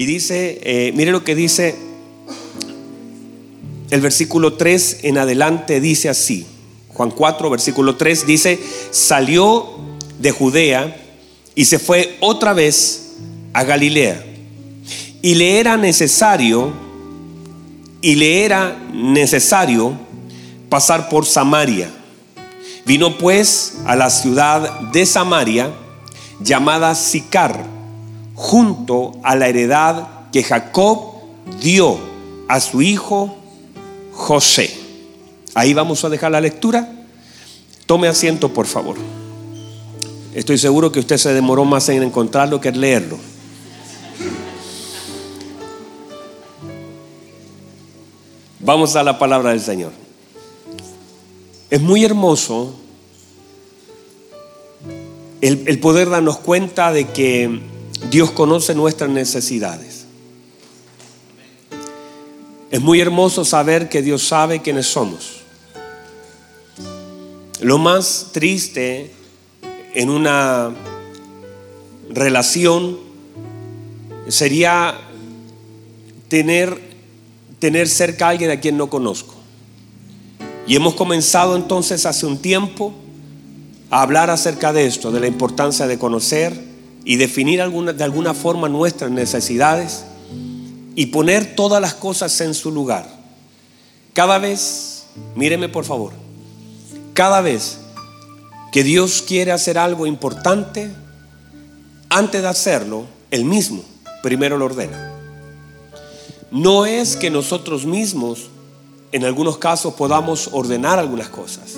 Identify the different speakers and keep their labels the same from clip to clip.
Speaker 1: Y dice, eh, mire lo que dice el versículo 3 en adelante, dice así. Juan 4, versículo 3 dice, salió de Judea y se fue otra vez a Galilea. Y le era necesario, y le era necesario pasar por Samaria. Vino pues a la ciudad de Samaria, llamada Sicar, junto a la heredad que Jacob dio a su hijo José. Ahí vamos a dejar la lectura. Tome asiento, por favor. Estoy seguro que usted se demoró más en encontrarlo que en leerlo. Vamos a la palabra del Señor. Es muy hermoso el, poder darnos cuenta de que Dios conoce nuestras necesidades. Es muy hermoso saber que Dios sabe quiénes somos. Lo más triste en una relación sería tener, tener cerca a alguien a quien no conozco. Y hemos comenzado entonces hace un tiempo a hablar acerca de esto, de la importancia de conocer y definir de alguna forma nuestras necesidades y poner todas las cosas en su lugar. Cada vez, míreme por favor, cada vez que Dios quiere hacer algo importante, antes de hacerlo, Él mismo primero lo ordena. No es que nosotros mismos, en algunos casos, podamos ordenar algunas cosas,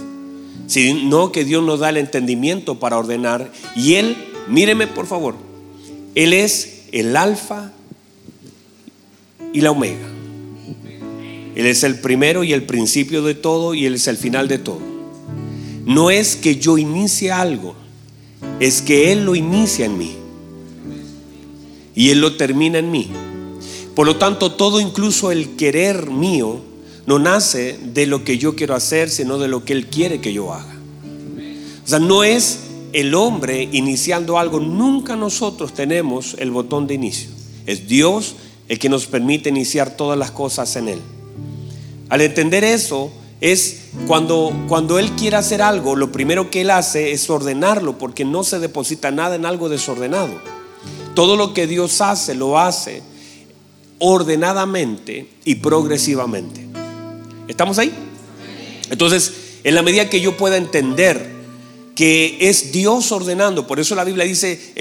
Speaker 1: sino que Dios nos da el entendimiento para ordenar. Y Él, míreme por favor, Él es el alfa y la omega. Él es el primero y el principio de todo y Él es el final de todo. No es que yo inicie algo, es que Él lo inicia en mí. Y Él lo termina en mí. Por lo tanto, todo incluso el querer mío no nace de lo que yo quiero hacer, sino de lo que Él quiere que yo haga. O sea, no es el hombre iniciando algo, nunca nosotros tenemos el botón de inicio. Es Dios el que nos permite iniciar todas las cosas en Él. Al entender eso, es cuando, cuando Él quiere hacer algo, lo primero que Él hace es ordenarlo, porque no se deposita nada en algo desordenado. Todo lo que Dios hace, lo hace ordenadamente y progresivamente. ¿Estamos ahí? Entonces, en la medida que yo pueda entender que es Dios ordenando. Por eso la Biblia dice,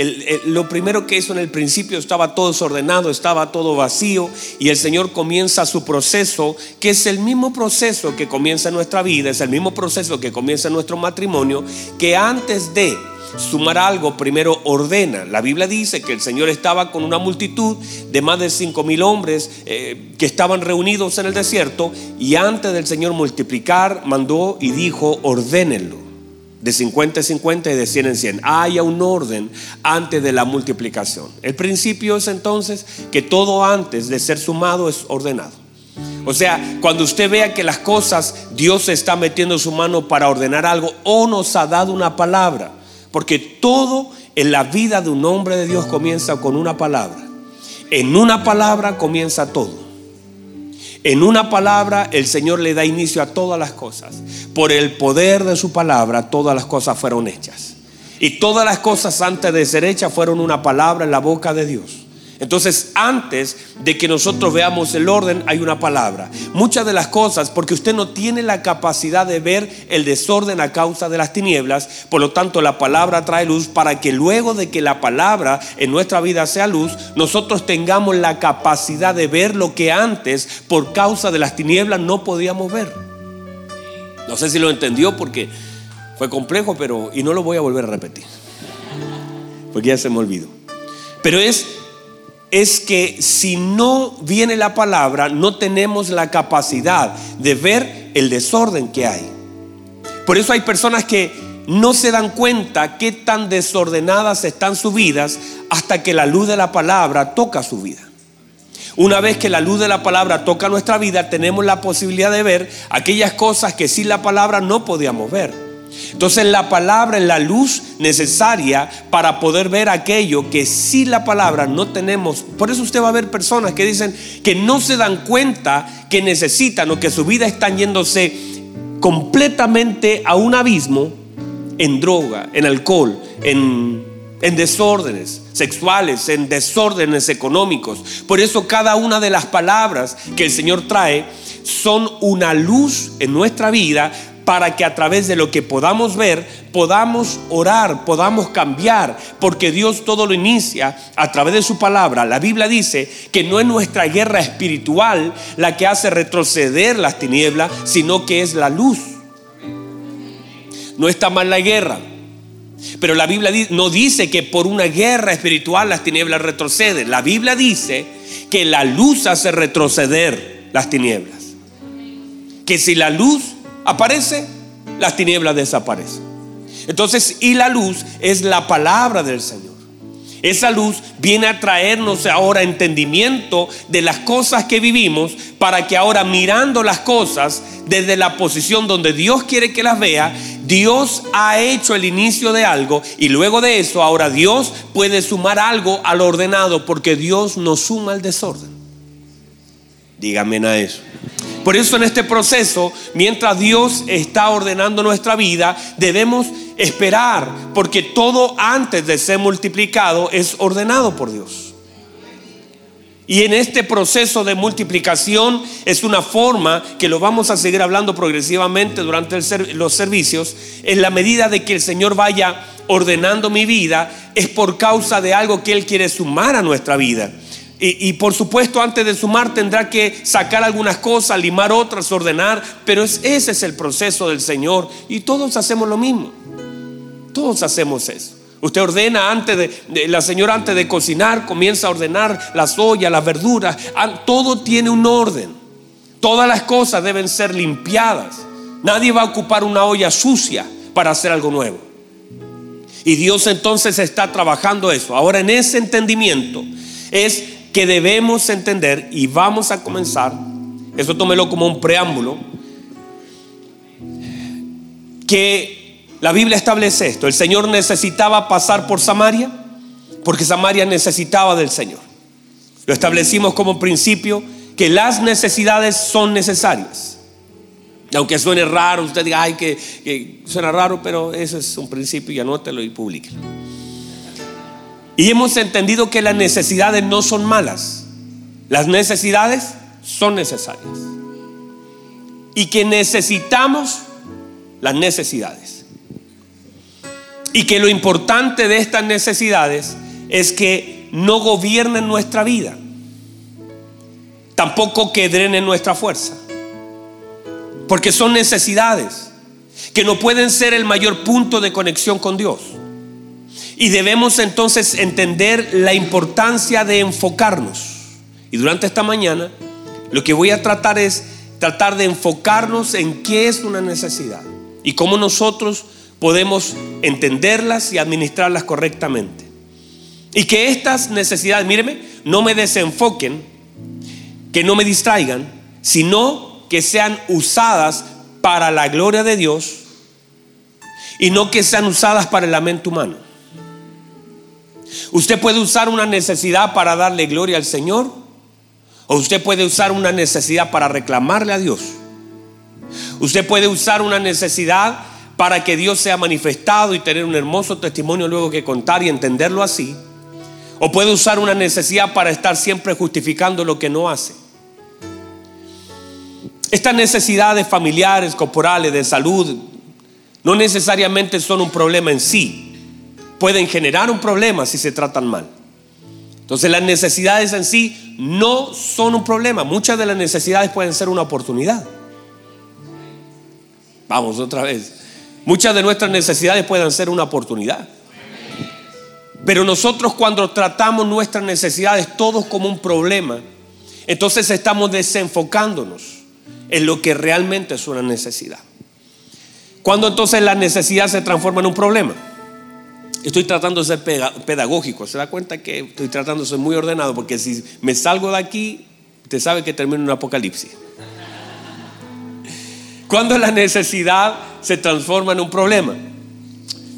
Speaker 1: lo primero que hizo en el principio estaba todo desordenado, estaba todo vacío, y el Señor comienza su proceso, que es el mismo proceso que comienza en nuestra vida, es el mismo proceso que comienza en nuestro matrimonio, que antes de sumar algo, primero ordena. La Biblia dice que el Señor estaba con una multitud de más de cinco mil hombres eh, que estaban reunidos en el desierto, y antes del Señor multiplicar, mandó y dijo, ordénenlo de 50 en 50 y de 100 en 100. Haya un orden antes de la multiplicación. El principio es entonces que todo antes de ser sumado es ordenado. O sea, cuando usted vea que las cosas, Dios está metiendo su mano para ordenar algo o nos ha dado una palabra. Porque todo en la vida de un hombre de Dios comienza con una palabra. En una palabra comienza todo. En una palabra, el Señor le da inicio a todas las cosas. Por el poder de su palabra, todas las cosas fueron hechas. Y todas las cosas antes de ser hechas fueron una palabra en la boca de Dios. Entonces, antes de que nosotros veamos el orden, hay una palabra. Muchas de las cosas, porque usted no tiene la capacidad de ver el desorden a causa de las tinieblas, por lo tanto la palabra trae luz para que luego de que la palabra en nuestra vida sea luz, nosotros tengamos la capacidad de ver lo que antes, por causa de las tinieblas, no podíamos ver. No sé si lo entendió porque fue complejo, pero y no lo voy a volver a repetir. Porque ya se me olvidó. Pero es es que si no viene la palabra, no tenemos la capacidad de ver el desorden que hay. Por eso hay personas que no se dan cuenta qué tan desordenadas están sus vidas hasta que la luz de la palabra toca su vida. Una vez que la luz de la palabra toca nuestra vida, tenemos la posibilidad de ver aquellas cosas que sin la palabra no podíamos ver. Entonces la palabra es la luz necesaria para poder ver aquello que si la palabra no tenemos. Por eso usted va a ver personas que dicen que no se dan cuenta que necesitan o que su vida están yéndose completamente a un abismo en droga, en alcohol, en, en desórdenes sexuales, en desórdenes económicos. Por eso cada una de las palabras que el Señor trae son una luz en nuestra vida para que a través de lo que podamos ver, podamos orar, podamos cambiar, porque Dios todo lo inicia a través de su palabra. La Biblia dice que no es nuestra guerra espiritual la que hace retroceder las tinieblas, sino que es la luz. No está mal la guerra, pero la Biblia no dice que por una guerra espiritual las tinieblas retroceden. La Biblia dice que la luz hace retroceder las tinieblas. Que si la luz aparece, las tinieblas desaparecen. Entonces, y la luz es la palabra del Señor. Esa luz viene a traernos ahora entendimiento de las cosas que vivimos para que ahora mirando las cosas desde la posición donde Dios quiere que las vea, Dios ha hecho el inicio de algo y luego de eso ahora Dios puede sumar algo al ordenado porque Dios no suma el desorden. Dígame a eso. Por eso en este proceso, mientras Dios está ordenando nuestra vida, debemos esperar, porque todo antes de ser multiplicado es ordenado por Dios. Y en este proceso de multiplicación es una forma que lo vamos a seguir hablando progresivamente durante los servicios, en la medida de que el Señor vaya ordenando mi vida, es por causa de algo que Él quiere sumar a nuestra vida. Y, por supuesto, antes de sumar tendrá que sacar algunas cosas, limar otras, ordenar. Pero ese es el proceso del Señor. Y todos hacemos lo mismo. Todos hacemos eso. Usted ordena antes de, la señora antes de cocinar, comienza a ordenar las ollas, las verduras. Ah, todo tiene un orden. Todas las cosas deben ser limpiadas. Nadie va a ocupar una olla sucia para hacer algo nuevo. Y Dios entonces está trabajando eso. Ahora en ese entendimiento es que debemos entender y vamos a comenzar, eso tómelo como un preámbulo, que la Biblia establece esto, el Señor necesitaba pasar por Samaria porque Samaria necesitaba del Señor. Lo establecimos como principio que las necesidades son necesarias. Aunque suene raro, usted diga, ay, que, suena raro, pero eso es un principio y anótelo y publíquelo. Y hemos entendido que las necesidades no son malas. Las necesidades son necesarias. Y que necesitamos las necesidades. Y que lo importante de estas necesidades es que no gobiernen nuestra vida. Tampoco que drenen nuestra fuerza. Porque son necesidades que no pueden ser el mayor punto de conexión con Dios. Y debemos entonces entender la importancia de enfocarnos. Y durante esta mañana lo que voy a tratar es tratar de enfocarnos en qué es una necesidad y cómo nosotros podemos entenderlas y administrarlas correctamente. Y que estas necesidades, míreme, no me desenfoquen, que no me distraigan, sino que sean usadas para la gloria de Dios y no que sean usadas para el lamento humano. Usted puede usar una necesidad para darle gloria al Señor o usted puede usar una necesidad para reclamarle a Dios. Usted puede usar una necesidad para que Dios sea manifestado y tener un hermoso testimonio luego que contar y entenderlo así. O puede usar una necesidad para estar siempre justificando lo que no hace. Estas necesidades familiares, corporales, de salud, no necesariamente son un problema en sí pueden generar un problema si se tratan mal. Entonces las necesidades en sí no son un problema. Muchas de las necesidades pueden ser una oportunidad. Vamos otra vez. Muchas de nuestras necesidades pueden ser una oportunidad. Pero nosotros cuando tratamos nuestras necesidades todos como un problema, entonces estamos desenfocándonos en lo que realmente es una necesidad. Cuando entonces la necesidad se transforma en un problema. Estoy tratando de ser pedagógico. Se da cuenta que estoy tratando de ser muy ordenado porque si me salgo de aquí, usted sabe que termino en un apocalipsis. Cuando la necesidad se transforma en un problema.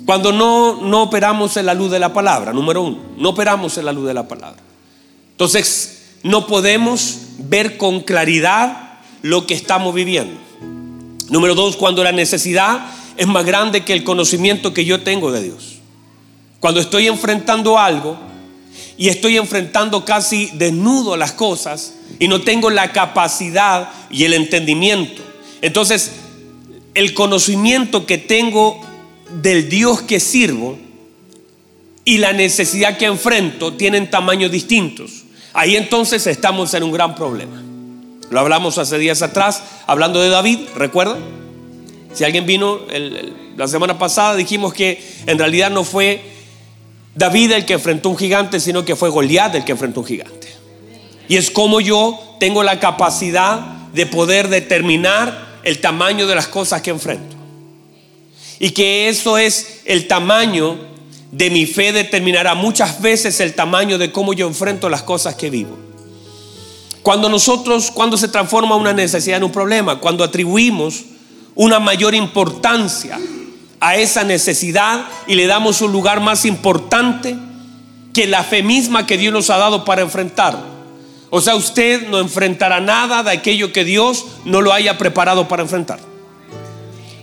Speaker 1: Cuando no, no operamos en la luz de la palabra, número uno, no operamos en la luz de la palabra. Entonces, no podemos ver con claridad lo que estamos viviendo. Número dos, cuando la necesidad es más grande que el conocimiento que yo tengo de Dios. Cuando estoy enfrentando algo y estoy enfrentando casi desnudo las cosas y no tengo la capacidad y el entendimiento. Entonces, el conocimiento que tengo del Dios que sirvo y la necesidad que enfrento tienen tamaños distintos. Ahí entonces estamos en un gran problema. Lo hablamos hace días atrás, hablando de David, ¿recuerdan? Si alguien vino la semana pasada, dijimos que en realidad no fue David el que enfrentó un gigante, sino que fue Goliat el que enfrentó un gigante. Y es como yo tengo la capacidad de poder determinar el tamaño de las cosas que enfrento. Y que eso es el tamaño de mi fe determinará muchas veces el tamaño de cómo yo enfrento las cosas que vivo. Cuando nosotros, cuando se transforma una necesidad en un problema, cuando atribuimos una mayor importancia a esa necesidad y le damos un lugar más importante que la fe misma que Dios nos ha dado para enfrentar. O sea, usted no enfrentará nada de aquello que Dios no lo haya preparado para enfrentar.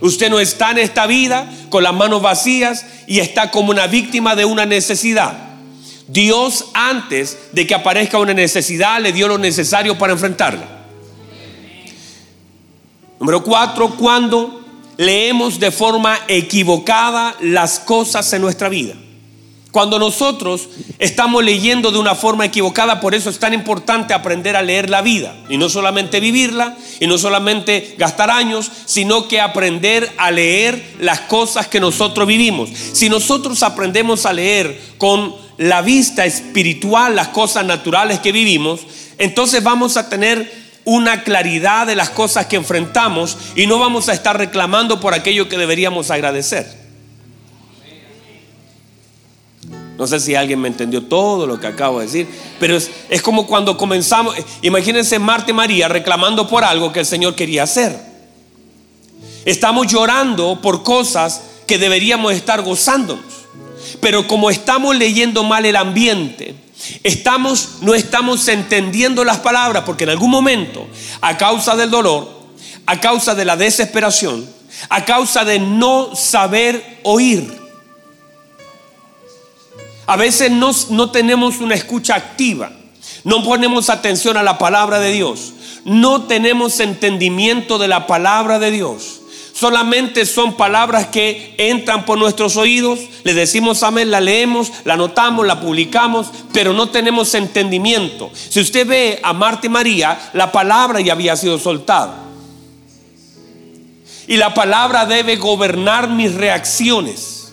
Speaker 1: Usted no está en esta vida con las manos vacías y está como una víctima de una necesidad. Dios antes de que aparezca una necesidad le dio lo necesario para enfrentarla. Número cuatro, cuando leemos de forma equivocada las cosas en nuestra vida. Cuando nosotros estamos leyendo de una forma equivocada, por eso es tan importante aprender a leer la vida y no solamente vivirla y no solamente gastar años, sino que aprender a leer las cosas que nosotros vivimos. Si nosotros aprendemos a leer con la vista espiritual las cosas naturales que vivimos, entonces vamos a tener una claridad de las cosas que enfrentamos y no vamos a estar reclamando por aquello que deberíamos agradecer. No sé si alguien me entendió todo lo que acabo de decir, pero es, como cuando comenzamos, imagínense Marta y María reclamando por algo que el Señor quería hacer. Estamos llorando por cosas que deberíamos estar gozándonos. Pero como estamos leyendo mal el ambiente, estamos no estamos entendiendo las palabras porque en algún momento, a causa del dolor, a causa de la desesperación, a causa de no saber oír, a veces no, no tenemos una escucha activa, no ponemos atención a la palabra de Dios, no tenemos entendimiento de la palabra de Dios. Solamente son palabras que entran por nuestros oídos, le decimos amén, la leemos, la anotamos, la publicamos, pero no tenemos entendimiento. Si usted ve a Marta y María, la palabra ya había sido soltada. Y la palabra debe gobernar mis reacciones.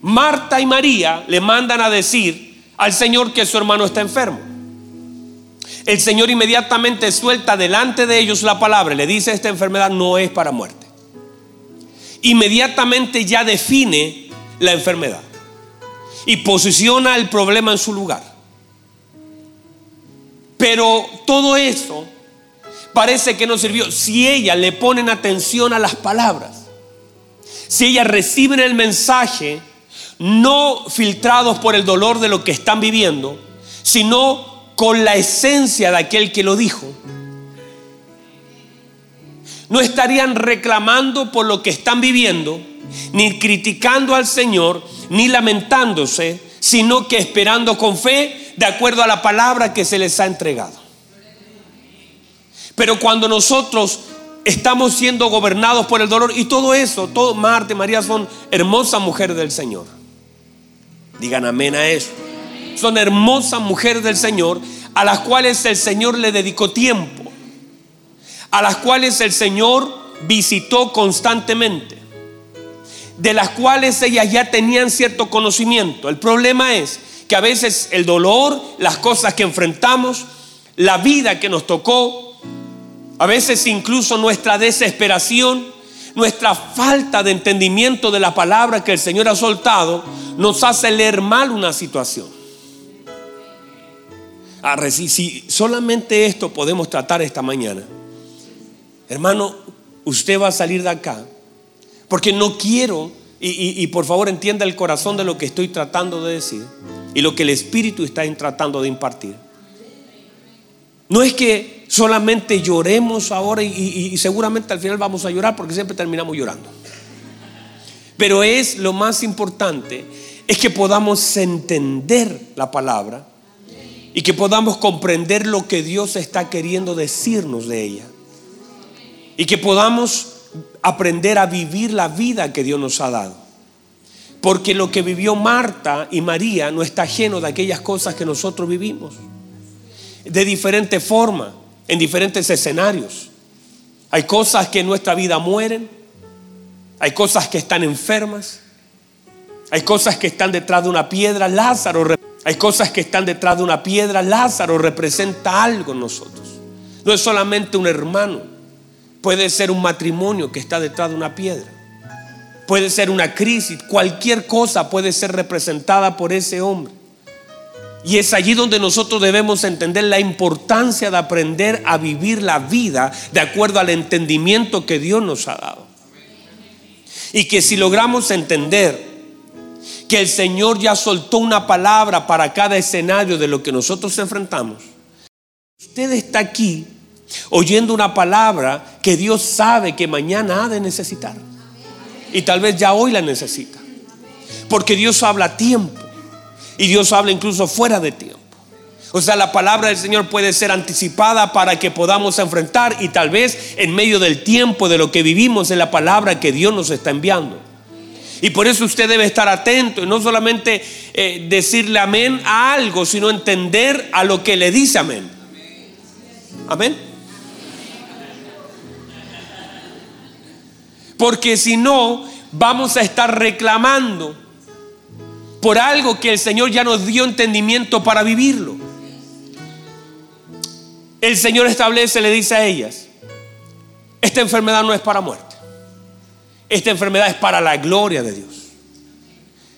Speaker 1: Marta y María le mandan a decir al Señor que su hermano está enfermo. El Señor inmediatamente suelta delante de ellos la palabra, le dice esta enfermedad no es para muerte. Inmediatamente ya define la enfermedad y posiciona el problema en su lugar. Pero todo eso parece que no sirvió. Si ella le ponen atención a las palabras, si ella reciben el mensaje, no filtrados por el dolor de lo que están viviendo, sino con la esencia de aquel que lo dijo. No estarían reclamando por lo que están viviendo, ni criticando al Señor, ni lamentándose, sino que esperando con fe de acuerdo a la palabra que se les ha entregado. Pero cuando nosotros estamos siendo gobernados por el dolor y todo eso, todo Marte, María son hermosas mujeres del Señor. Digan amén a eso. Son hermosas mujeres del Señor a las cuales el Señor le dedicó tiempo, a las cuales el Señor visitó constantemente, de las cuales ellas ya tenían cierto conocimiento. El problema es que a veces el dolor, las cosas que enfrentamos, la vida que nos tocó, a veces incluso nuestra desesperación, nuestra falta de entendimiento de la palabra que el Señor ha soltado nos hace leer mal una situación. Si solamente esto podemos tratar esta mañana, hermano, usted va a salir de acá, porque no quiero, y por favor entienda el corazón de lo que estoy tratando de decir y lo que el Espíritu está tratando de impartir. No es que solamente lloremos ahora y, seguramente al final vamos a llorar porque siempre terminamos llorando. Pero es lo más importante, es que podamos entender la palabra y que podamos comprender lo que Dios está queriendo decirnos de ella. Y que podamos aprender a vivir la vida que Dios nos ha dado. Porque lo que vivió Marta y María no está lleno de aquellas cosas que nosotros vivimos. De diferente forma, en diferentes escenarios. Hay cosas que en nuestra vida mueren. Hay cosas que están enfermas. Hay cosas que están detrás de una piedra. Lázaro, hay cosas que están detrás de una piedra. Lázaro representa algo en nosotros. No es solamente un hermano. Puede ser un matrimonio que está detrás de una piedra. Puede ser una crisis. Cualquier cosa puede ser representada por ese hombre. Y es allí donde nosotros debemos entender la importancia de aprender a vivir la vida de acuerdo al entendimiento que Dios nos ha dado. Y que si logramos entender que el Señor ya soltó una palabra para cada escenario de lo que nosotros enfrentamos, usted está aquí oyendo una palabra que Dios sabe que mañana ha de necesitar. Y tal vez ya hoy la necesita. Porque Dios habla a tiempo. Y Dios habla incluso fuera de tiempo. O sea, la palabra del Señor puede ser anticipada para que podamos enfrentar y tal vez en medio del tiempo de lo que vivimos en la palabra que Dios nos está enviando. Y por eso usted debe estar atento y no solamente eh, decirle amén a algo, sino entender a lo que le dice amén. Amén. Porque si no, vamos a estar reclamando por algo que el Señor ya nos dio entendimiento para vivirlo. El Señor establece, le dice a ellas, esta enfermedad no es para muerte, esta enfermedad es para la gloria de Dios.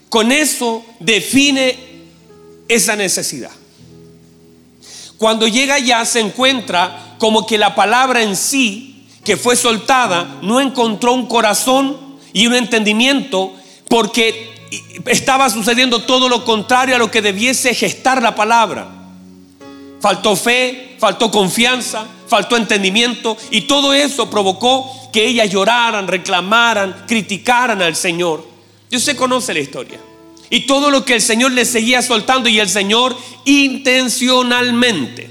Speaker 1: Con eso define esa necesidad. Cuando llega allá se encuentra como que la palabra en sí que fue soltada no encontró un corazón y un entendimiento porque estaba sucediendo todo lo contrario a lo que debiese gestar la palabra. Faltó fe, faltó confianza, faltó entendimiento y todo eso provocó que ellas lloraran, reclamaran, criticaran al Señor. Dios se conoce la historia. Y todo lo que el Señor le seguía soltando y el Señor intencionalmente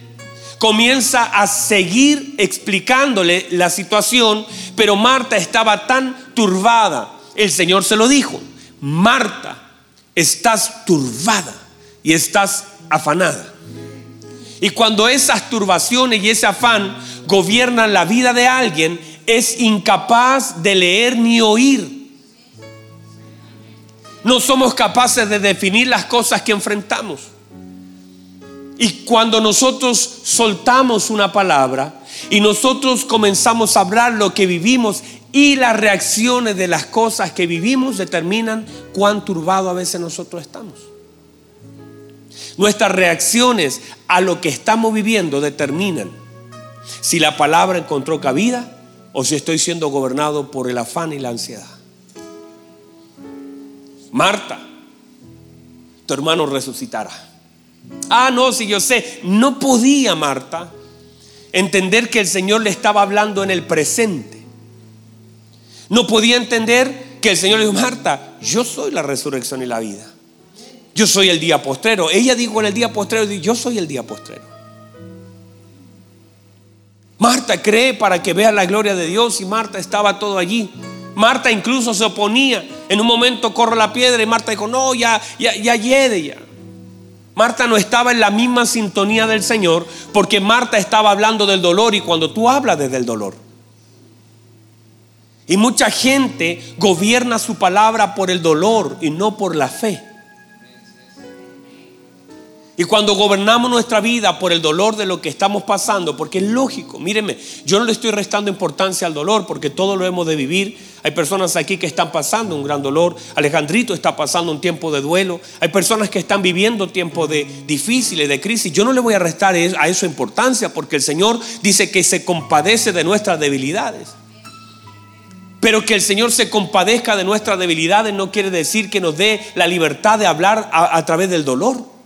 Speaker 1: comienza a seguir explicándole la situación, pero Marta estaba tan turbada. El Señor se lo dijo. Marta, estás turbada y estás afanada. Y cuando esas turbaciones y ese afán gobiernan la vida de alguien, es incapaz de leer ni oír. No somos capaces de definir las cosas que enfrentamos. Y cuando nosotros soltamos una palabra y nosotros comenzamos a hablar lo que vivimos, y las reacciones de las cosas que vivimos determinan cuán turbado a veces nosotros estamos. Nuestras reacciones a lo que estamos viviendo determinan si la palabra encontró cabida o si estoy siendo gobernado por el afán y la ansiedad. Marta, tu hermano resucitará. Ah, no, si yo sé, no podía Marta entender que el Señor le estaba hablando en el presente. No podía entender que el Señor le dijo, Marta, yo soy la resurrección y la vida. Yo soy el día postrero. Ella dijo en el día postrero, yo soy el día postrero. Marta cree para que vea la gloria de Dios y Marta estaba todo allí. Marta incluso se oponía. En un momento corre la piedra y Marta dijo, no, ya, ya, ya ya. Marta no estaba en la misma sintonía del Señor porque Marta estaba hablando del dolor y cuando tú hablas desde el dolor, y mucha gente gobierna su palabra por el dolor y no por la fe. Y cuando gobernamos nuestra vida por el dolor de lo que estamos pasando, porque es lógico, mírenme, yo no le estoy restando importancia al dolor, porque todo lo hemos de vivir. Hay personas aquí que están pasando un gran dolor. Alejandrito está pasando un tiempo de duelo. Hay personas que están viviendo tiempos de difíciles, de crisis. Yo no le voy a restar a eso importancia, porque el Señor dice que se compadece de nuestras debilidades. Pero que el Señor se compadezca de nuestras debilidades no quiere decir que nos dé la libertad de hablar a través del dolor.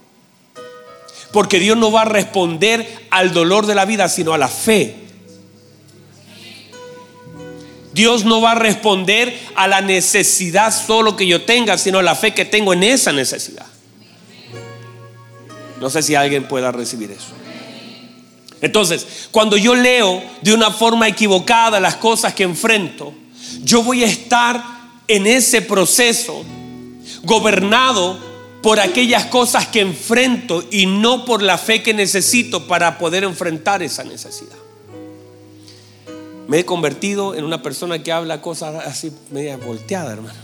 Speaker 1: Porque Dios no va a responder al dolor de la vida, sino a la fe. Dios no va a responder a la necesidad solo que yo tenga, sino a la fe que tengo en esa necesidad. No sé si alguien pueda recibir eso. Entonces, cuando yo leo de una forma equivocada las cosas que enfrento, yo voy a estar en ese proceso gobernado por aquellas cosas que enfrento y no por la fe que necesito para poder enfrentar esa necesidad. Me he convertido en una persona que habla cosas así media volteada, hermano.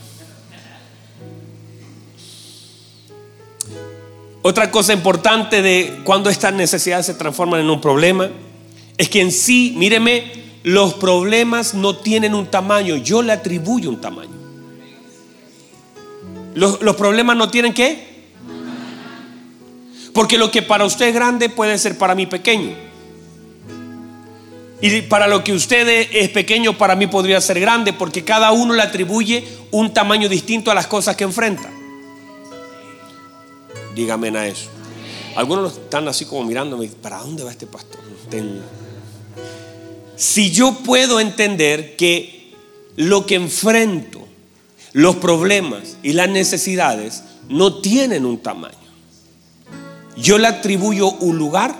Speaker 1: Otra cosa importante de cuando estas necesidades se transforman en un problema es que en sí, míreme, los problemas no tienen un tamaño, yo le atribuyo un tamaño. Los, problemas no tienen qué? Porque lo que para usted es grande puede ser para mí pequeño. Y para lo que usted es pequeño, para mí podría ser grande, porque cada uno le atribuye un tamaño distinto a las cosas que enfrenta. Dígame a eso. Algunos están así como mirándome, ¿para dónde va este pastor? Si yo puedo entender que lo que enfrento, los problemas y las necesidades no tienen un tamaño, yo le atribuyo un lugar,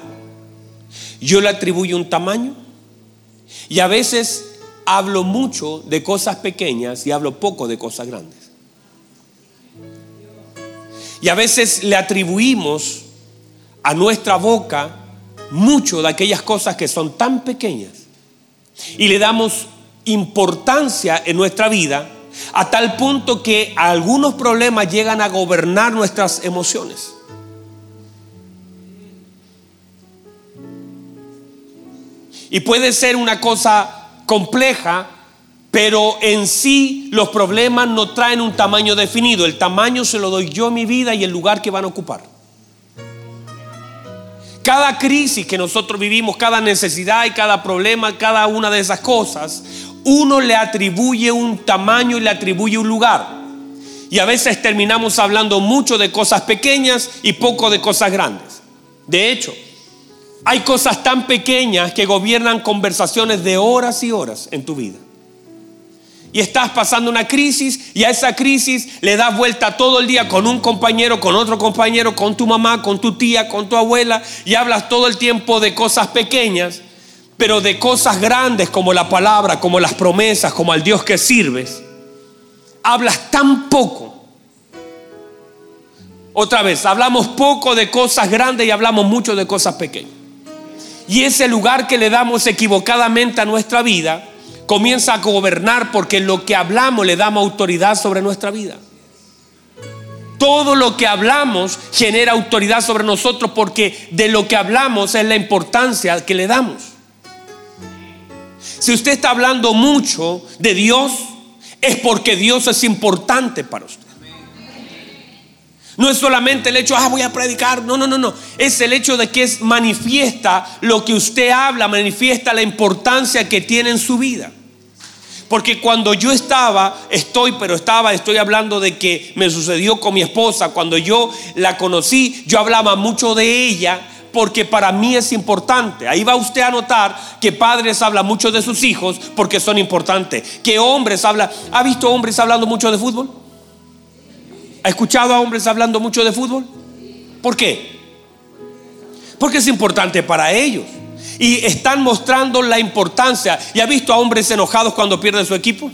Speaker 1: yo le atribuyo un tamaño, y a veces hablo mucho de cosas pequeñas y hablo poco de cosas grandes. Y a veces le atribuimos a nuestra boca mucho de aquellas cosas que son tan pequeñas. Y le damos importancia en nuestra vida a tal punto que algunos problemas llegan a gobernar nuestras emociones. Y puede ser una cosa compleja, pero en sí los problemas no traen un tamaño definido. El tamaño se lo doy yo a mi vida y el lugar que van a ocupar. Cada crisis que nosotros vivimos, cada necesidad y cada problema, cada una de esas cosas, uno le atribuye un tamaño y le atribuye un lugar. Y a veces terminamos hablando mucho de cosas pequeñas y poco de cosas grandes. De hecho, hay cosas tan pequeñas que gobiernan conversaciones de horas y horas en tu vida. Y estás pasando una crisis y a esa crisis le das vuelta todo el día con un compañero, con otro compañero, con tu mamá, con tu tía, con tu abuela y hablas todo el tiempo de cosas pequeñas, pero de cosas grandes como la palabra, como las promesas, como al Dios que sirves. Hablas tan poco. Otra vez, hablamos poco de cosas grandes y hablamos mucho de cosas pequeñas. Y ese lugar que le damos equivocadamente a nuestra vida comienza a gobernar porque lo que hablamos le damos autoridad sobre nuestra vida. Todo lo que hablamos genera autoridad sobre nosotros porque de lo que hablamos es la importancia que le damos. Si usted está hablando mucho de Dios, es porque Dios es importante para usted. No es solamente el hecho, ah, voy a predicar. No, no, no, no. Es el hecho de que es manifiesta lo que usted habla, manifiesta la importancia que tiene en su vida. Porque cuando yo estaba, estoy, pero estaba, estoy hablando de que me sucedió con mi esposa. Cuando yo la conocí, yo hablaba mucho de ella porque para mí es importante. Ahí va usted a notar que padres hablan mucho de sus hijos porque son importantes. Que hombres hablan. ¿Ha visto hombres hablando mucho de fútbol? ¿Ha escuchado a hombres hablando mucho de fútbol? ¿Por qué? Porque es importante para ellos. Y están mostrando la importancia. ¿Y ha visto a hombres enojados cuando pierden su equipo?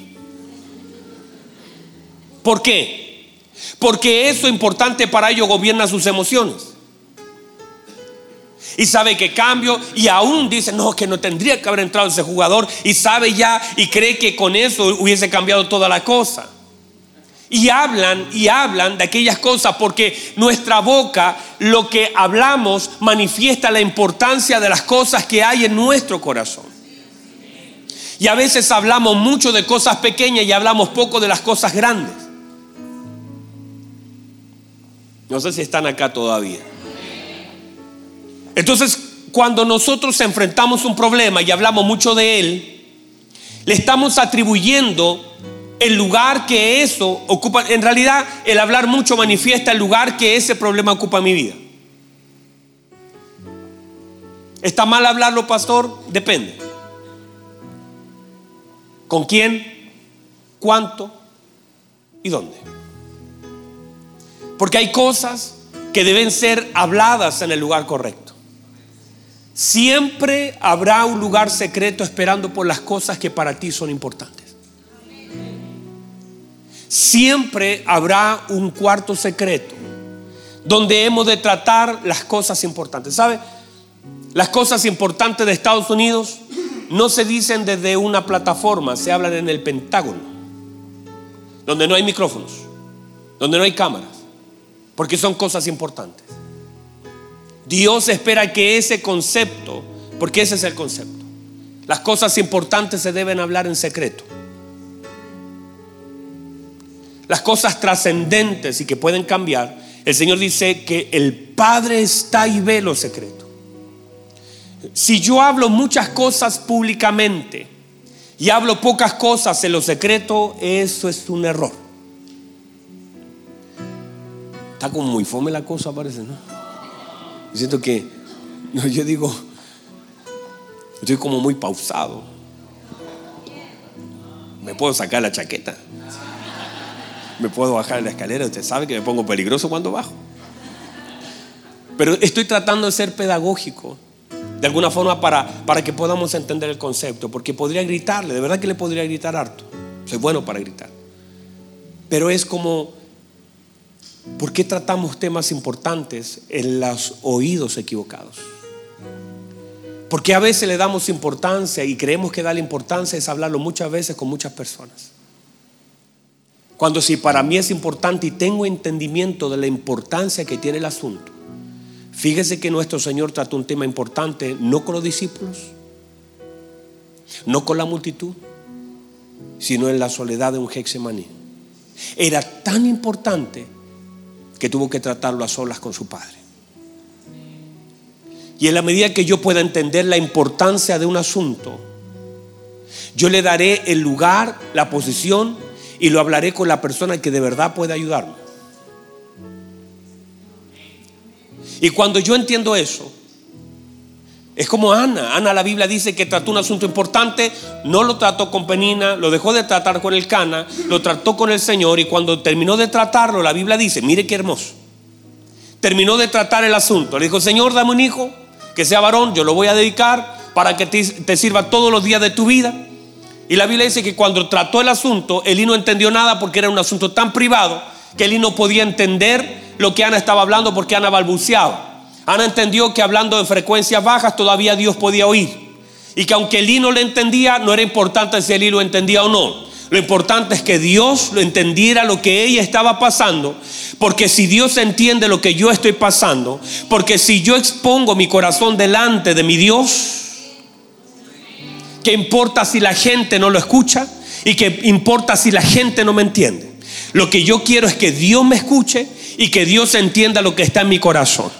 Speaker 1: ¿Por qué? Porque eso importante para ellos gobierna sus emociones. Y sabe que cambio y aún dice, no, que no tendría que haber entrado ese jugador. Y sabe ya y cree que con eso hubiese cambiado toda la cosa y hablan y hablan de aquellas cosas porque nuestra boca, lo que hablamos, manifiesta la importancia de las cosas que hay en nuestro corazón. Y a veces hablamos mucho de cosas pequeñas y hablamos poco de las cosas grandes. No sé si están acá todavía. Entonces, cuando nosotros enfrentamos un problema y hablamos mucho de él, le estamos atribuyendo el lugar que eso ocupa. En realidad, el hablar mucho manifiesta el lugar que ese problema ocupa en mi vida. ¿Está mal hablarlo, pastor? Depende. ¿Con quién? ¿Cuánto? ¿Y dónde? Porque hay cosas que deben ser habladas en el lugar correcto. Siempre habrá un lugar secreto esperando por las cosas que para ti son importantes. Siempre habrá un cuarto secreto donde hemos de tratar las cosas importantes. ¿Sabe? Las cosas importantes de Estados Unidos no se dicen desde una plataforma, se hablan en el Pentágono, donde no hay micrófonos, donde no hay cámaras, porque son cosas importantes. Dios espera que ese concepto, porque ese es el concepto, las cosas importantes se deben hablar en secreto. Las cosas trascendentes y que pueden cambiar, el Señor dice que el Padre está y ve lo secreto. Si yo hablo muchas cosas públicamente y hablo pocas cosas en lo secreto, eso es un error. Está como muy fome la cosa, parece, ¿no? Siento que, yo digo, estoy como muy pausado. Me puedo sacar la chaqueta. Me puedo bajar la escalera. Usted sabe que me pongo peligroso cuando bajo. Pero estoy tratando de ser pedagógico de alguna forma para, para que podamos entender el concepto, porque podría gritarle, de verdad que le podría gritar harto, soy bueno para gritar, pero es como, ¿por qué tratamos temas importantes en los oídos equivocados? Porque a veces le damos importancia y creemos que darle importancia es hablarlo muchas veces con muchas personas. Cuando si para mí es importante y tengo entendimiento de la importancia que tiene el asunto, Fíjese que nuestro Señor trató un tema importante, no con los discípulos, no con la multitud, sino en la soledad de un Hexemaní. Era tan importante que tuvo que tratarlo a solas con su Padre. Y en la medida que yo pueda entender la importancia de un asunto, yo le daré el lugar, la posición y lo hablaré con la persona que de verdad puede ayudarme. Y cuando yo entiendo eso, es como Ana. Ana, la Biblia dice que trató un asunto importante, no lo trató con Penina, lo dejó de tratar con el Cana, lo trató con el Señor y cuando terminó de tratarlo, la Biblia dice, mire qué hermoso. Terminó de tratar el asunto. Le dijo, Señor, dame un hijo, que sea varón, yo lo voy a dedicar para que te, te sirva todos los días de tu vida. Y la Biblia dice que cuando trató el asunto, Elí no entendió nada porque era un asunto tan privado que Elí no podía entender lo que Ana estaba hablando porque Ana balbuceaba. Ana entendió que hablando de frecuencias bajas todavía Dios podía oír. Y que aunque Elí no le entendía, no era importante si Elí lo entendía o no. Lo importante es que Dios lo entendiera lo que ella estaba pasando. Porque si Dios entiende lo que yo estoy pasando, porque si yo expongo mi corazón delante de mi Dios, ¿qué importa si la gente no lo escucha? ¿Y qué importa si la gente no me entiende? Lo que yo quiero es que Dios me escuche y que Dios entienda lo que está en mi corazón.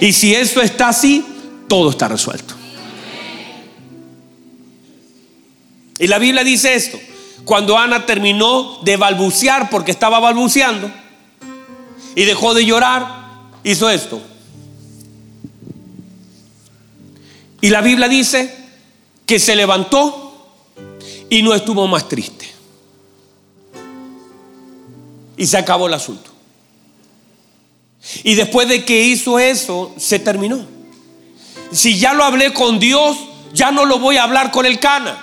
Speaker 1: Y si eso está así, todo está resuelto. Y la Biblia dice esto. Cuando Ana terminó de balbucear porque estaba balbuceando y dejó de llorar, hizo esto. Y la Biblia dice que se levantó y no estuvo más triste. Y se acabó el asunto. Y después de que hizo eso, se terminó. Si ya lo hablé con Dios, ya no lo voy a hablar con el cana.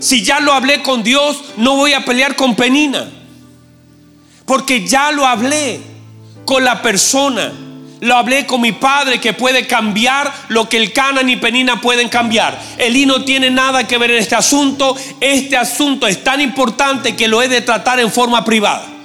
Speaker 1: Si ya lo hablé con Dios, no voy a pelear con Penina. Porque ya lo hablé con la persona. Lo hablé con mi padre que puede cambiar lo que el Cana ni Penina pueden cambiar. Elí no tiene nada que ver en este asunto. Este asunto es tan importante que lo he de tratar en forma privada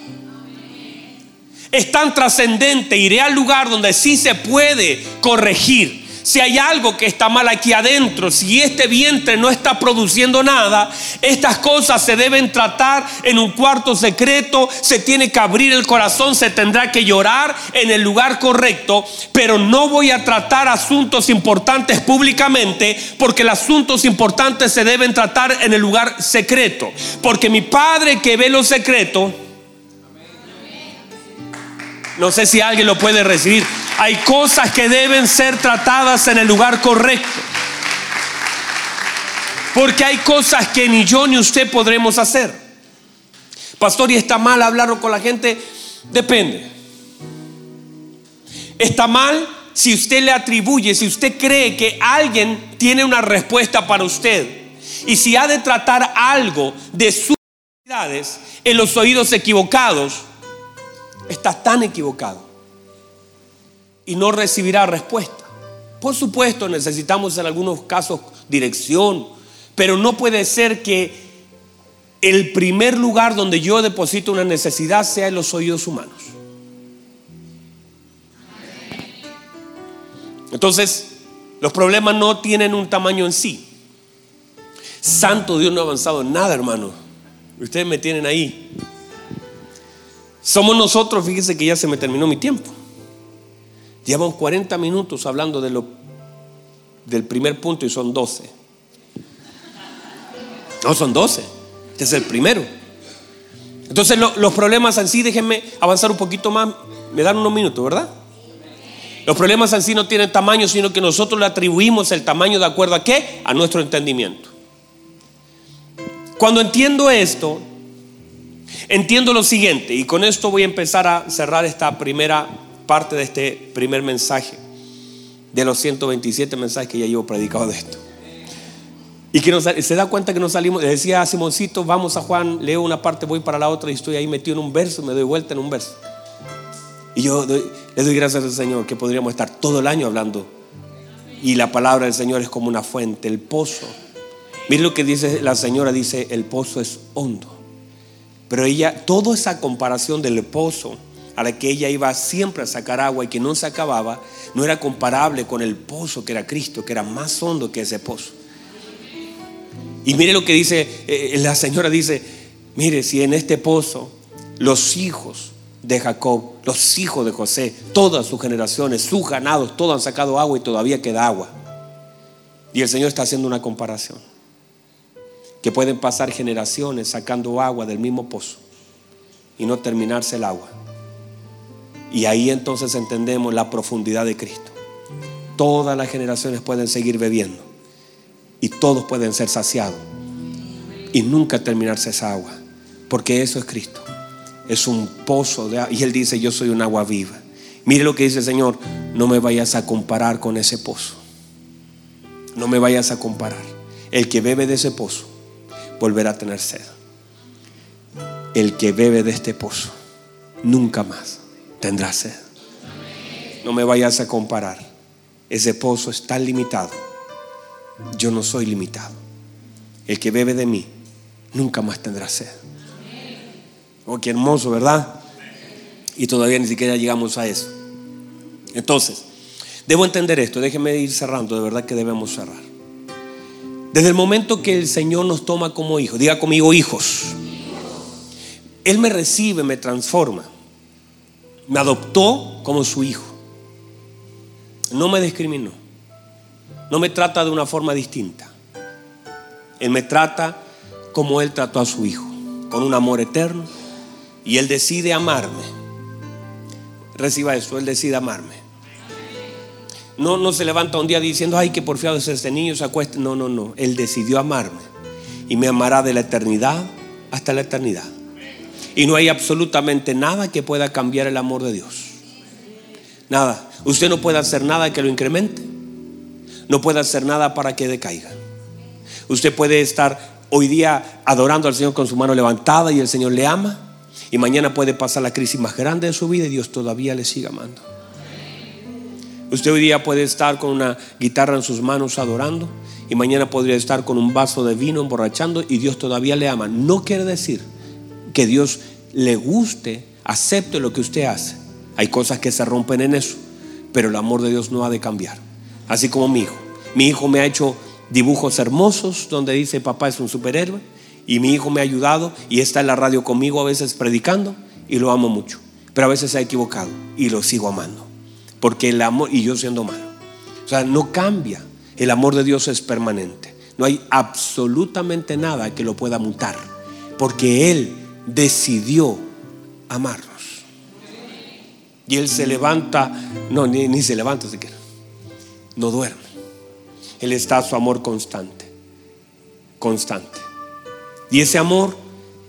Speaker 1: es tan trascendente, iré al lugar donde sí se puede corregir, Si hay algo que está mal aquí adentro, si este vientre no está produciendo nada, estas cosas se deben tratar en un cuarto secreto, se tiene que abrir el corazón, se tendrá que llorar en el lugar correcto, pero no voy a tratar asuntos importantes públicamente porque los asuntos importantes se deben tratar en el lugar secreto, porque mi Padre que ve lo secreto, no sé si alguien lo puede recibir. Hay cosas que deben ser tratadas en el lugar correcto. Porque hay cosas que ni yo ni usted podremos hacer. Pastor, ¿y está mal hablar con la gente? Depende. Está mal si usted le atribuye, si usted cree que alguien tiene una respuesta para usted. Y si ha de tratar algo de sus en los oídos equivocados, está tan equivocado y no recibirá respuesta. Por supuesto, necesitamos en algunos casos dirección, pero no puede ser que el primer lugar donde yo deposito una necesidad sea en los oídos humanos. Entonces, los problemas no tienen un tamaño en sí. Santo Dios no ha avanzado en nada, hermano. Ustedes me tienen ahí. Somos nosotros, fíjese que ya se me terminó mi tiempo. Llevamos 40 minutos hablando de lo, del primer punto y son 12. No, son 12. Este es el primero. Entonces los problemas en sí, déjenme avanzar un poquito más. Me dan unos minutos, ¿verdad? Los problemas en sí no tienen tamaño, sino que nosotros le atribuimos el tamaño de acuerdo a qué? A nuestro entendimiento. Cuando entiendo esto, Entiendo lo siguiente, y con esto voy a empezar a cerrar esta primera parte de este primer mensaje, de los 127 mensajes que ya llevo predicado de esto. Y que se da cuenta que no salimos, le decía a Simoncito, vamos a Juan, leo una parte, voy para la otra y estoy ahí metido en un verso, me doy vuelta en un verso. Y yo le doy gracias al Señor que podríamos estar todo el año hablando. Y la palabra del Señor es como una fuente, el pozo. Mire lo que dice la señora, dice, el pozo es hondo. Pero ella, toda esa comparación del pozo a la que ella iba siempre a sacar agua y que no se acababa, no era comparable con el pozo que era Cristo, que era más hondo que ese pozo. Y mire lo que dice, eh, la señora dice, mire, si en este pozo los hijos de Jacob, los hijos de José, todas sus generaciones, sus ganados, todos han sacado agua y todavía queda agua. Y el Señor está haciendo una comparación que pueden pasar generaciones sacando agua del mismo pozo y no terminarse el agua. Y ahí entonces entendemos la profundidad de Cristo. Todas las generaciones pueden seguir bebiendo y todos pueden ser saciados y nunca terminarse esa agua, porque eso es Cristo. Es un pozo de agua. Y Él dice, yo soy un agua viva. Mire lo que dice el Señor, no me vayas a comparar con ese pozo. No me vayas a comparar. El que bebe de ese pozo volverá a tener sed. El que bebe de este pozo nunca más tendrá sed. No me vayas a comparar. Ese pozo es tan limitado. Yo no soy limitado. El que bebe de mí nunca más tendrá sed. Oh, qué hermoso, ¿verdad? Y todavía ni siquiera llegamos a eso. Entonces, debo entender esto. Déjeme ir cerrando. De verdad que debemos cerrar. Desde el momento que el Señor nos toma como hijos, diga conmigo hijos, Él me recibe, me transforma, me adoptó como su hijo, no me discriminó, no me trata de una forma distinta, Él me trata como Él trató a su hijo, con un amor eterno, y Él decide amarme. Reciba eso, Él decide amarme. No, no se levanta un día diciendo, ay, qué porfiado es este niño, se acuesta. No, no, no. Él decidió amarme. Y me amará de la eternidad hasta la eternidad. Y no hay absolutamente nada que pueda cambiar el amor de Dios. Nada. Usted no puede hacer nada que lo incremente. No puede hacer nada para que decaiga. Usted puede estar hoy día adorando al Señor con su mano levantada y el Señor le ama. Y mañana puede pasar la crisis más grande de su vida y Dios todavía le sigue amando. Usted hoy día puede estar con una guitarra en sus manos adorando y mañana podría estar con un vaso de vino emborrachando y Dios todavía le ama. No quiere decir que Dios le guste, acepte lo que usted hace. Hay cosas que se rompen en eso, pero el amor de Dios no ha de cambiar. así como mi hijo. Mi hijo me ha hecho dibujos hermosos donde dice papá es un superhéroe y mi hijo me ha ayudado y está en la radio conmigo a veces predicando y lo amo mucho. Pero a veces se ha equivocado y lo sigo amando. Porque el amor, y yo siendo malo. O sea, no cambia. El amor de Dios es permanente. No hay absolutamente nada que lo pueda mutar. Porque Él decidió amarnos. Y Él se levanta, no, ni, ni se levanta. No duerme. Él está a su amor constante. Constante. Y ese amor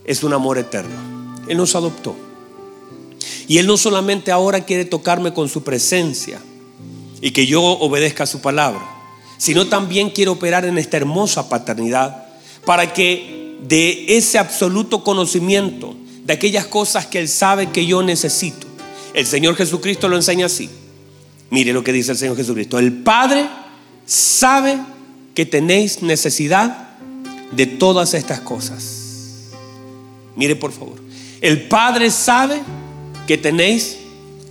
Speaker 1: es un amor eterno. Él nos adoptó. Y Él no solamente ahora quiere tocarme con su presencia y que yo obedezca su palabra, sino también quiere operar en esta hermosa paternidad para que de ese absoluto conocimiento, de aquellas cosas que Él sabe que yo necesito, el Señor Jesucristo lo enseña así. Mire lo que dice el Señor Jesucristo. El Padre sabe que tenéis necesidad de todas estas cosas. Mire por favor. El Padre sabe que tenéis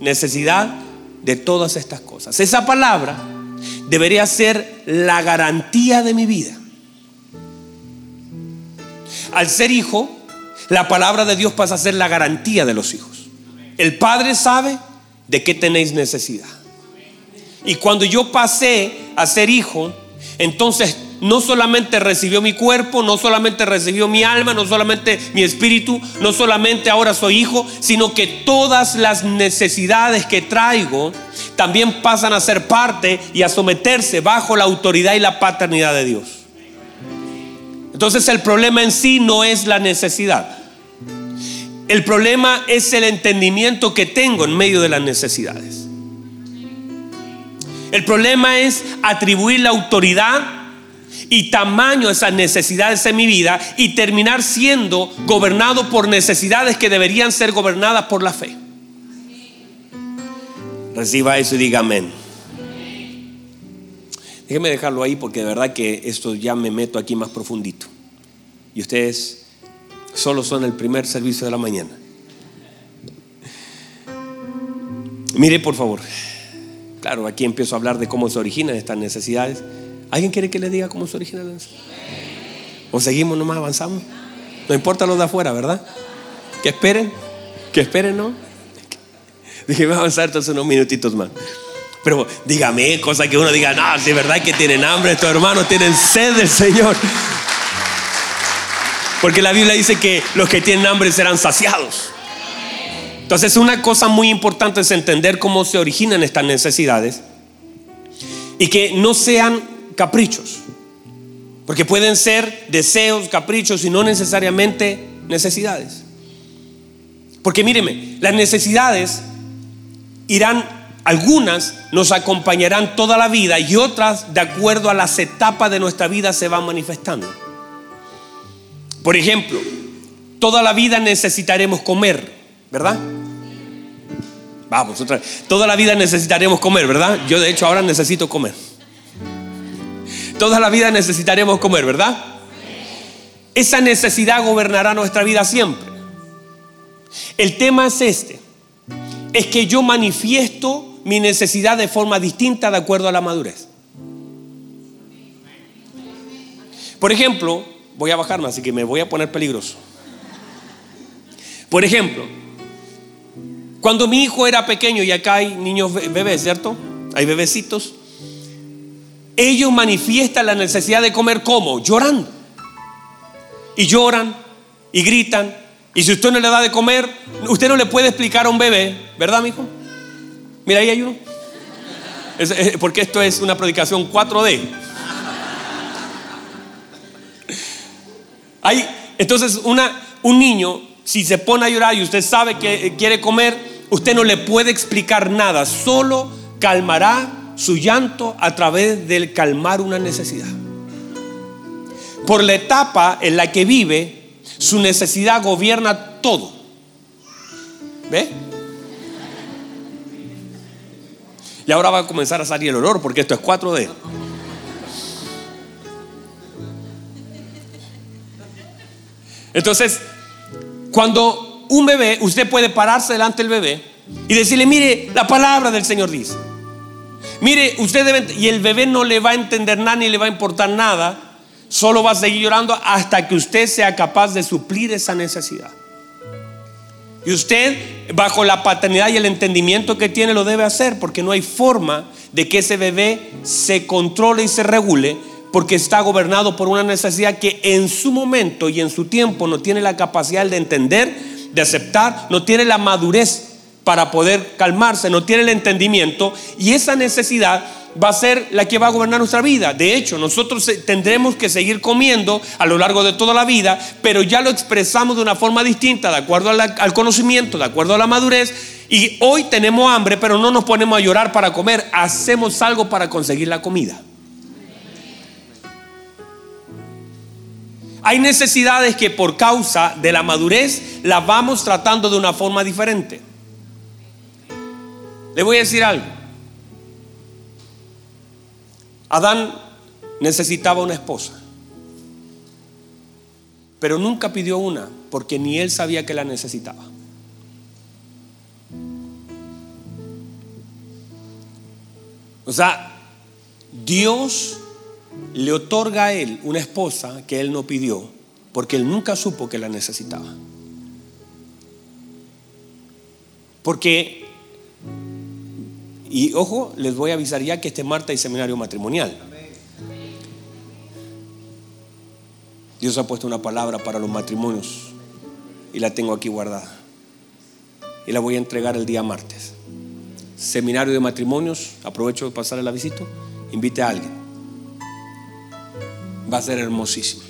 Speaker 1: necesidad de todas estas cosas. Esa palabra debería ser la garantía de mi vida. Al ser hijo, la palabra de Dios pasa a ser la garantía de los hijos. El Padre sabe de qué tenéis necesidad. Y cuando yo pasé a ser hijo, entonces no solamente recibió mi cuerpo, no solamente recibió mi alma, no solamente mi espíritu, no solamente ahora soy hijo, sino que todas las necesidades que traigo también pasan a ser parte y a someterse bajo la autoridad y la paternidad de Dios. Entonces el problema en sí no es la necesidad. El problema es el entendimiento que tengo en medio de las necesidades. El problema es atribuir la autoridad y tamaño esas necesidades en mi vida y terminar siendo gobernado por necesidades que deberían ser gobernadas por la fe. Reciba eso y diga amén. Déjeme dejarlo ahí porque de verdad que esto ya me meto aquí más profundito. Y ustedes solo son el primer servicio de la mañana. Mire por favor. Claro, aquí empiezo a hablar de cómo se originan estas necesidades. ¿Alguien quiere que le diga cómo se origina la ¿O seguimos nomás avanzamos? No importa los de afuera, ¿verdad? Que esperen, que esperen, ¿no? Dije, voy a avanzar entonces unos minutitos más. Pero dígame, cosa que uno diga, no, es verdad que tienen hambre, estos hermanos tienen sed del Señor. Porque la Biblia dice que los que tienen hambre serán saciados. Entonces, una cosa muy importante es entender cómo se originan estas necesidades y que no sean caprichos. Porque pueden ser deseos, caprichos y no necesariamente necesidades. Porque míreme, las necesidades irán, algunas nos acompañarán toda la vida y otras, de acuerdo a las etapas de nuestra vida, se van manifestando. Por ejemplo, toda la vida necesitaremos comer, ¿verdad? Vamos, otra vez. Toda la vida necesitaremos comer, ¿verdad? Yo de hecho ahora necesito comer. Toda la vida necesitaremos comer, ¿verdad? Esa necesidad gobernará nuestra vida siempre. El tema es este. Es que yo manifiesto mi necesidad de forma distinta de acuerdo a la madurez. Por ejemplo, voy a bajarme, así que me voy a poner peligroso. Por ejemplo, cuando mi hijo era pequeño, y acá hay niños bebés, ¿cierto? Hay bebecitos ellos manifiestan la necesidad de comer como? Llorando. Y lloran y gritan. Y si usted no le da de comer, usted no le puede explicar a un bebé, ¿verdad, mi hijo? Mira, ahí hay uno. porque esto es una predicación 4D. Hay, entonces, una, un niño, si se pone a llorar y usted sabe que quiere comer, usted no le puede explicar nada, solo calmará su llanto a través del calmar una necesidad. Por la etapa en la que vive, su necesidad gobierna todo. ¿Ve? Y ahora va a comenzar a salir el olor porque esto es 4D. Entonces, cuando un bebé, usted puede pararse delante del bebé y decirle, mire, la palabra del Señor dice. Mire, usted debe, y el bebé no le va a entender nada ni le va a importar nada, solo va a seguir llorando hasta que usted sea capaz de suplir esa necesidad. Y usted, bajo la paternidad y el entendimiento que tiene, lo debe hacer, porque no hay forma de que ese bebé se controle y se regule, porque está gobernado por una necesidad que en su momento y en su tiempo no tiene la capacidad de entender, de aceptar, no tiene la madurez para poder calmarse, no tiene el entendimiento y esa necesidad va a ser la que va a gobernar nuestra vida. De hecho, nosotros tendremos que seguir comiendo a lo largo de toda la vida, pero ya lo expresamos de una forma distinta, de acuerdo al conocimiento, de acuerdo a la madurez. Y hoy tenemos hambre, pero no nos ponemos a llorar para comer, hacemos algo para conseguir la comida. Hay necesidades que por causa de la madurez las vamos tratando de una forma diferente. Le voy a decir algo. Adán necesitaba una esposa, pero nunca pidió una porque ni él sabía que la necesitaba. O sea, Dios le otorga a él una esposa que él no pidió porque él nunca supo que la necesitaba. Porque y ojo, les voy a avisar ya que este martes hay seminario matrimonial. Dios ha puesto una palabra para los matrimonios y la tengo aquí guardada. Y la voy a entregar el día martes. Seminario de matrimonios, aprovecho de pasarle la visita, invite a alguien. Va a ser hermosísimo.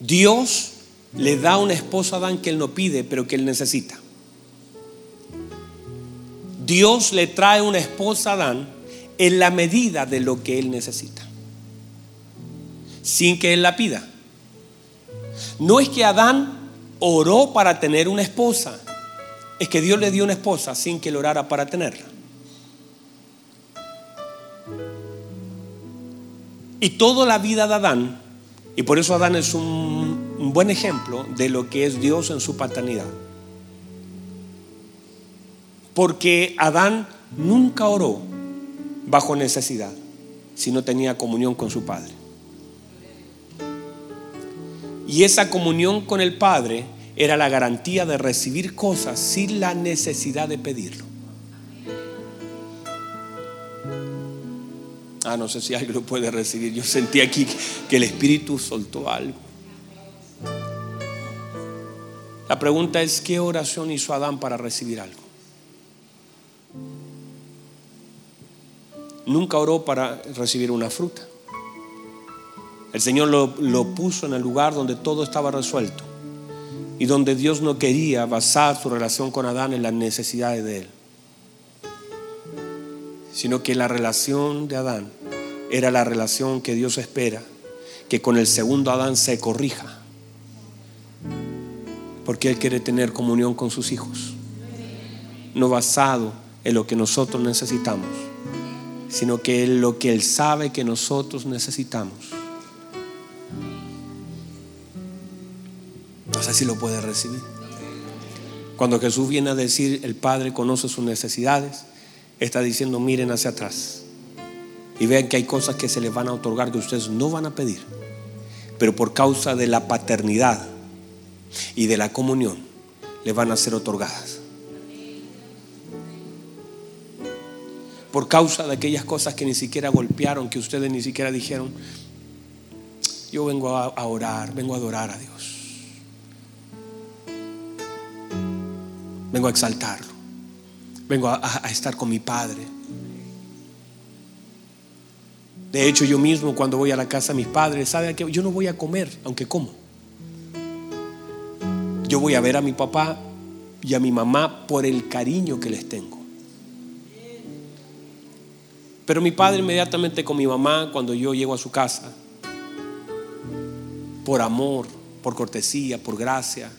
Speaker 1: Dios le da una esposa a Adán que él no pide, pero que él necesita. Dios le trae una esposa a Adán en la medida de lo que él necesita, sin que él la pida. No es que Adán oró para tener una esposa, es que Dios le dio una esposa sin que él orara para tenerla. Y toda la vida de Adán, y por eso Adán es un, un buen ejemplo de lo que es Dios en su paternidad porque Adán nunca oró bajo necesidad, si no tenía comunión con su Padre. Y esa comunión con el Padre era la garantía de recibir cosas sin la necesidad de pedirlo. Ah, no sé si alguien lo puede recibir. Yo sentí aquí que el Espíritu soltó algo. La pregunta es, ¿qué oración hizo Adán para recibir algo? Nunca oró para recibir una fruta. El Señor lo, lo, puso en el lugar donde todo estaba resuelto y donde Dios no quería basar su relación con Adán en las necesidades de él, sino que la relación de Adán era la relación que Dios espera, que con el segundo Adán se corrija, porque Él quiere tener comunión con sus hijos, no basado en lo que nosotros necesitamos sino que es lo que Él sabe que nosotros necesitamos. No sé si lo puede recibir. Cuando Jesús viene a decir, el Padre conoce sus necesidades, está diciendo, miren hacia atrás y vean que hay cosas que se les van a otorgar que ustedes no van a pedir, pero por causa de la paternidad y de la comunión, les van a ser otorgadas. Por causa de aquellas cosas que ni siquiera golpearon, que ustedes ni siquiera dijeron, yo vengo a, orar, vengo a adorar a Dios. Vengo a exaltarlo. Vengo a, estar con mi Padre. De hecho, yo mismo cuando voy a la casa de mis padres, ¿sabe que yo no voy a comer, aunque como? Yo voy a ver a mi papá y a mi mamá por el cariño que les tengo. Pero mi padre inmediatamente con mi mamá, cuando yo llego a su casa, por amor, por cortesía, por gracia,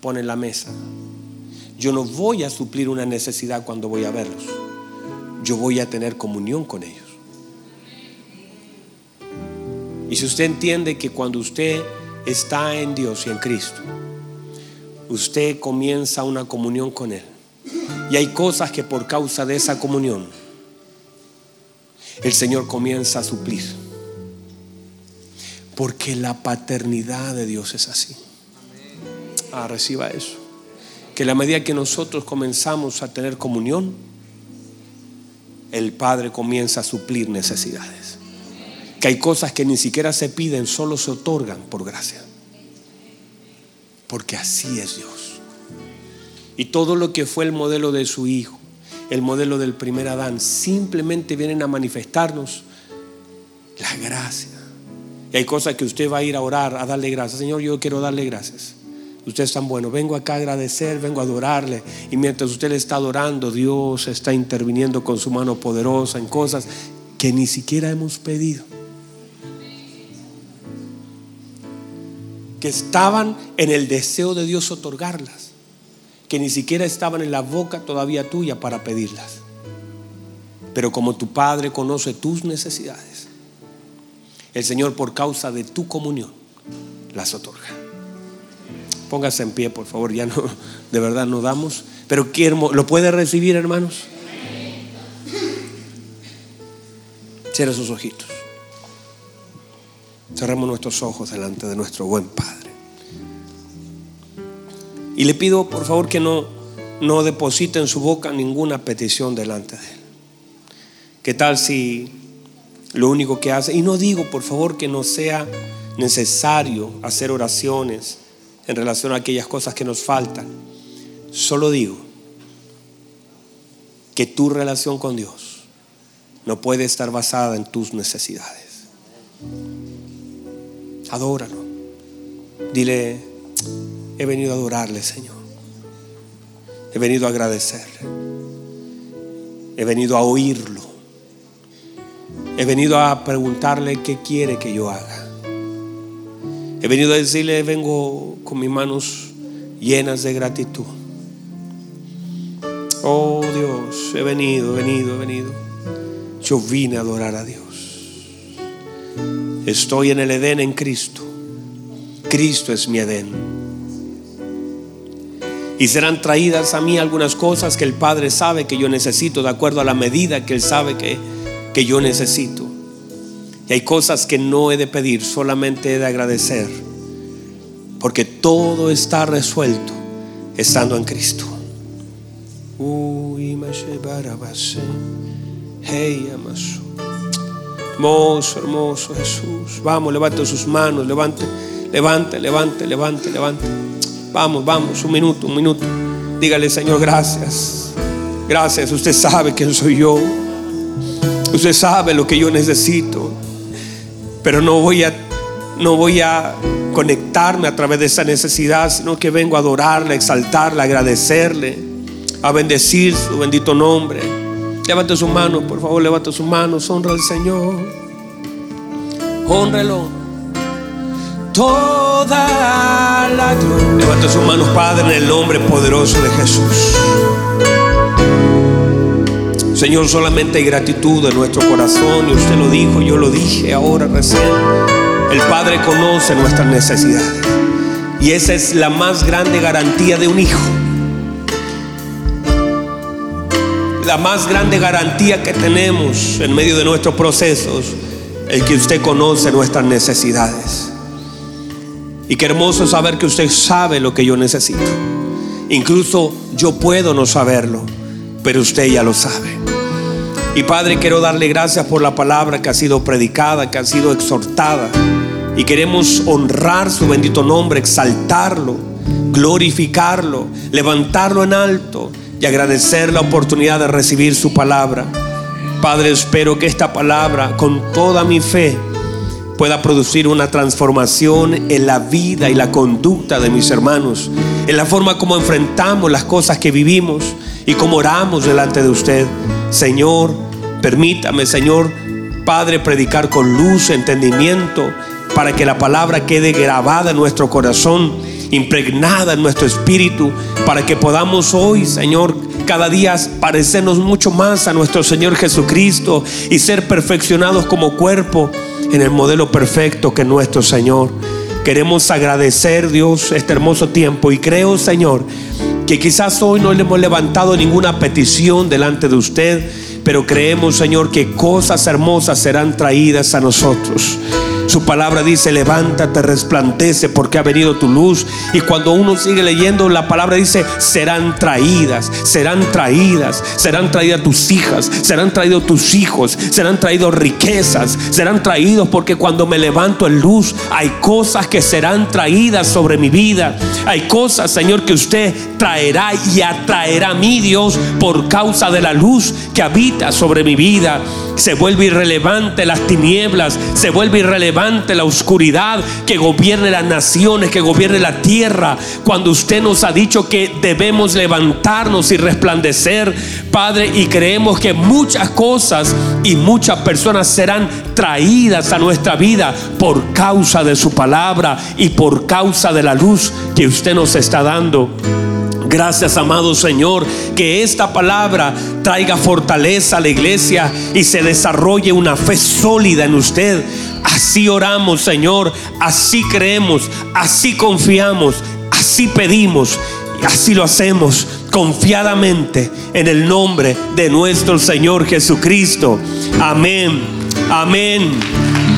Speaker 1: pone la mesa. Yo no voy a suplir una necesidad cuando voy a verlos. Yo voy a tener comunión con ellos. Y si usted entiende que cuando usted está en Dios y en Cristo, usted comienza una comunión con Él. Y hay cosas que por causa de esa comunión el Señor comienza a suplir. Porque la paternidad de Dios es así. Ah, reciba eso. Que la medida que nosotros comenzamos a tener comunión, el Padre comienza a suplir necesidades. Que hay cosas que ni siquiera se piden, solo se otorgan por gracia. Porque así es Dios. Y todo lo que fue el modelo de su Hijo, el modelo del primer Adán, simplemente vienen a manifestarnos la gracia. Y hay cosas que usted va a ir a orar, a darle gracias. Señor, yo quiero darle gracias. Usted es tan bueno. Vengo acá a agradecer, vengo a adorarle. Y mientras usted le está adorando, Dios está interviniendo con su mano poderosa en cosas que ni siquiera hemos pedido. Que estaban en el deseo de Dios otorgarlas. Que ni siquiera estaban en la boca todavía tuya para pedirlas. Pero como tu Padre conoce tus necesidades, el Señor por causa de tu comunión las otorga. Póngase en pie, por favor, ya no, de verdad no damos. Pero ¿lo puede recibir, hermanos? Cierra sus ojitos. Cerramos nuestros ojos delante de nuestro buen Padre. Y le pido, por favor, que no, no deposite en su boca ninguna petición delante de Él. ¿Qué tal si lo único que hace, y no digo, por favor, que no sea necesario hacer oraciones en relación a aquellas cosas que nos faltan. Solo digo que tu relación con Dios no puede estar basada en tus necesidades. Adóralo. Dile, he venido a adorarle, Señor. He venido a agradecerle. He venido a oírlo. He venido a preguntarle qué quiere que yo haga. He venido a decirle, vengo con mis manos llenas de gratitud. Oh Dios, he venido, he venido, he venido. Yo vine a adorar a Dios. Estoy en el Edén en Cristo. Cristo es mi Edén. Y serán traídas a mí algunas cosas que el Padre sabe que yo necesito de acuerdo a la medida que Él sabe que, que yo necesito. Y hay cosas que no he de pedir, solamente he de agradecer. Porque todo está resuelto estando en Cristo. Hermoso, hermoso Jesús. Vamos, levante sus manos, levante, levante, levante, levante, levante. Vamos, vamos, un minuto, un minuto. Dígale, Señor, gracias. Gracias, usted sabe quién soy yo. Usted sabe lo que yo necesito. Pero no voy a no voy a conectarme a través de esa necesidad, sino que vengo a adorarle, a exaltarle, a agradecerle, a bendecir su bendito nombre. Levante sus manos, por favor, levante sus manos, honra al Señor. Honrelo. Toda la gloria. Levante sus manos, Padre, en el nombre poderoso de Jesús. Señor, solamente hay gratitud en nuestro corazón. Y usted lo dijo, yo lo dije ahora recién. El Padre conoce nuestras necesidades. Y esa es la más grande garantía de un hijo. La más grande garantía que tenemos en medio de nuestros procesos es que usted conoce nuestras necesidades. Y qué hermoso saber que usted sabe lo que yo necesito. Incluso yo puedo no saberlo, pero usted ya lo sabe. Y Padre, quiero darle gracias por la palabra que ha sido predicada, que ha sido exhortada. Y queremos honrar su bendito nombre, exaltarlo, glorificarlo, levantarlo en alto y agradecer la oportunidad de recibir su palabra. Padre, espero que esta palabra, con toda mi fe, pueda producir una transformación en la vida y la conducta de mis hermanos, en la forma como enfrentamos las cosas que vivimos y como oramos delante de usted. Señor, permítame, Señor, Padre, predicar con luz, entendimiento, para que la palabra quede grabada en nuestro corazón, impregnada en nuestro espíritu, para que podamos hoy, Señor, cada día parecernos mucho más a nuestro Señor Jesucristo y ser perfeccionados como cuerpo en el modelo perfecto que es nuestro Señor. Queremos agradecer, Dios, este hermoso tiempo y creo, Señor, que quizás hoy no le hemos levantado ninguna petición delante de usted, pero creemos, Señor, que cosas hermosas serán traídas a nosotros. Su palabra dice, levántate, resplandece porque ha venido tu luz. Y cuando uno sigue leyendo, la palabra dice, serán traídas, serán traídas, serán traídas tus hijas, serán traídos tus hijos, serán traídos riquezas, serán traídos porque cuando me levanto en luz, hay cosas que serán traídas sobre mi vida. Hay cosas, Señor, que usted traerá y atraerá a mí, Dios, por causa de la luz que habita sobre mi vida. Se vuelve irrelevante las tinieblas, se vuelve irrelevante la oscuridad, que gobierne las naciones, que gobierne la tierra. Cuando usted nos ha dicho que debemos levantarnos y resplandecer, Padre, y creemos que muchas cosas y muchas personas serán traídas a nuestra vida por causa de su palabra y por causa de la luz que usted nos está dando. Gracias, amado Señor, que esta palabra traiga fortaleza a la iglesia y se desarrolle una fe sólida en usted. Así oramos, Señor, así creemos, así confiamos, así pedimos y así lo hacemos confiadamente en el nombre de nuestro Señor Jesucristo. Amén, amén.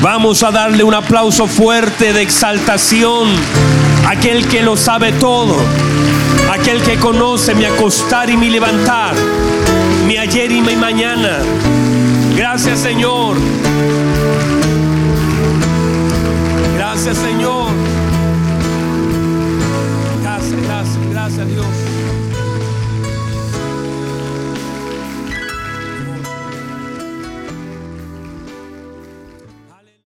Speaker 1: Vamos a darle un aplauso fuerte de exaltación aquel que lo sabe todo aquel que conoce mi acostar y mi levantar, mi ayer y mi mañana. Gracias Señor. Gracias Señor. Gracias, gracias, gracias Dios.